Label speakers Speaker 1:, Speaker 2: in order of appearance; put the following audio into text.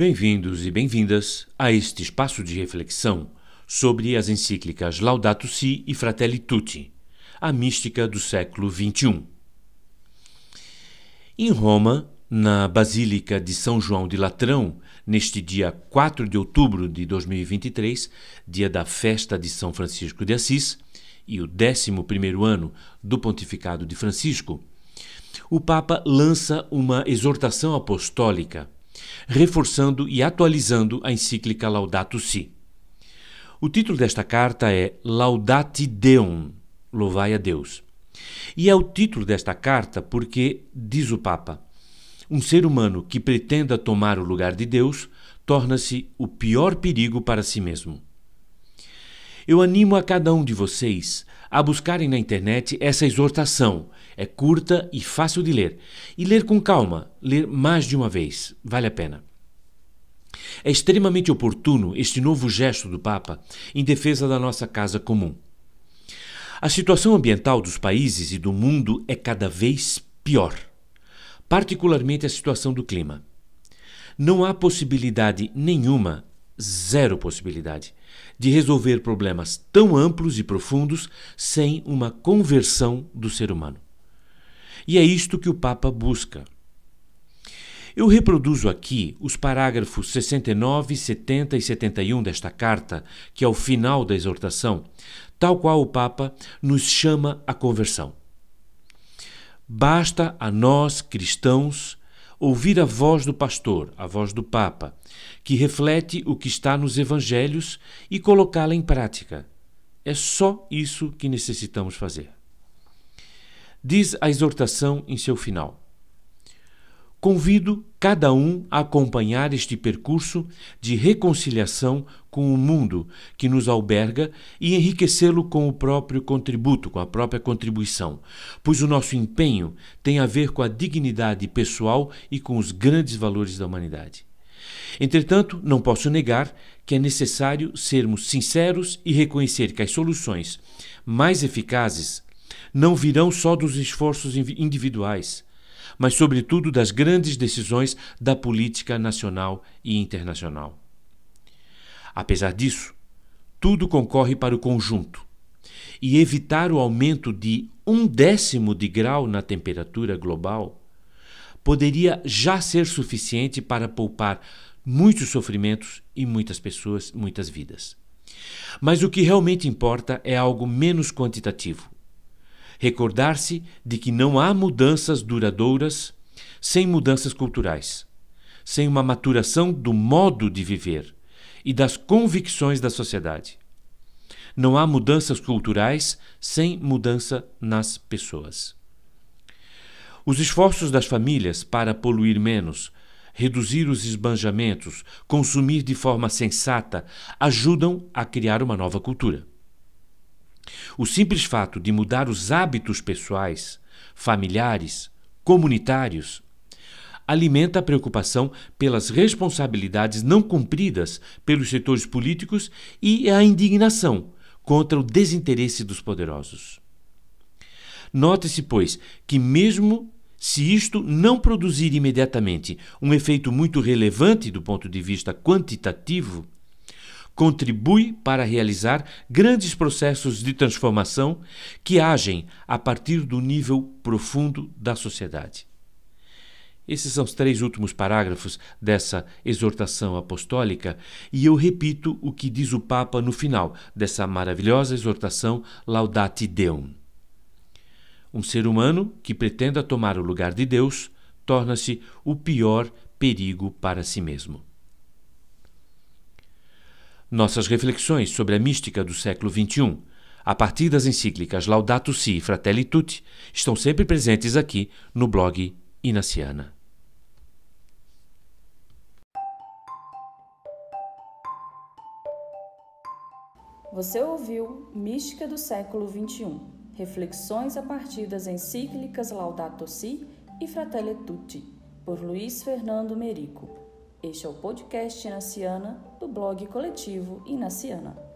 Speaker 1: Bem-vindos e bem-vindas a este espaço de reflexão sobre as encíclicas Laudato Si e Fratelli Tutti, a mística do século XXI. Em Roma, na Basílica de São João de Latrão, neste dia 4 de outubro de 2023, dia da festa de São Francisco de Assis e o 11º ano do pontificado de Francisco, o Papa lança uma exortação apostólica reforçando e atualizando a encíclica Laudato Si. O título desta carta é Laudate Deum, Louvai a Deus. E é o título desta carta porque, diz o Papa, um ser humano que pretenda tomar o lugar de Deus torna-se o pior perigo para si mesmo. Eu animo a cada um de vocês a buscarem na internet essa exortação. É curta e fácil de ler. E ler com calma, ler mais de uma vez, vale a pena. É extremamente oportuno este novo gesto do Papa em defesa da nossa casa comum. A situação ambiental dos países e do mundo é cada vez pior, particularmente a situação do clima. Não há possibilidade nenhuma, zero possibilidade, de resolver problemas tão amplos e profundos sem uma conversão do ser humano. E é isto que o Papa busca. Eu reproduzo aqui os parágrafos 69, 70 e 71 desta carta, que é o final da exortação, tal qual o Papa nos chama à conversão. Basta a nós, cristãos, ouvir a voz do pastor, a voz do Papa, que reflete o que está nos evangelhos e colocá-la em prática. É só isso que necessitamos fazer. Diz a exortação em seu final. Convido cada um a acompanhar este percurso de reconciliação com o mundo que nos alberga e enriquecê-lo com o próprio contributo, com a própria contribuição, pois o nosso empenho tem a ver com a dignidade pessoal e com os grandes valores da humanidade. Entretanto, não posso negar que é necessário sermos sinceros e reconhecer que as soluções mais eficazes não virão só dos esforços individuais mas, sobretudo, das grandes decisões da política nacional e internacional. Apesar disso, tudo concorre para o conjunto, e evitar o aumento de um décimo de grau na temperatura global poderia já ser suficiente para poupar muitos sofrimentos e muitas pessoas, muitas vidas. Mas o que realmente importa é algo menos quantitativo recordar-se de que não há mudanças duradouras sem mudanças culturais, sem uma maturação do modo de viver e das convicções da sociedade. Não há mudanças culturais sem mudança nas pessoas. Os esforços das famílias para poluir menos, reduzir os esbanjamentos, consumir de forma sensata, ajudam a criar uma nova cultura. O simples fato de mudar os hábitos pessoais, familiares, comunitários, alimenta a preocupação pelas responsabilidades não cumpridas pelos setores políticos e a indignação contra o desinteresse dos poderosos. Note-se, pois, que mesmo se isto não produzir imediatamente um efeito muito relevante do ponto de vista quantitativo, contribui para realizar grandes processos de transformação que agem a partir do nível profundo da sociedade. Esses são os três últimos parágrafos dessa exortação apostólica, e eu repito o que diz o Papa no final dessa maravilhosa exortação Laudate Deum. Um ser humano que pretenda tomar o lugar de Deus torna-se o pior perigo para si mesmo. Nossas reflexões sobre a mística do século XXI, a partir das encíclicas Laudato Si e Fratelli Tutti, estão sempre presentes aqui no blog Inaciana.
Speaker 2: Você ouviu Mística do século XXI, reflexões a partir das encíclicas Laudato Si e Fratelli Tutti, por Luiz Fernando Merico. Este é o podcast Inaciana do blog coletivo Inaciana.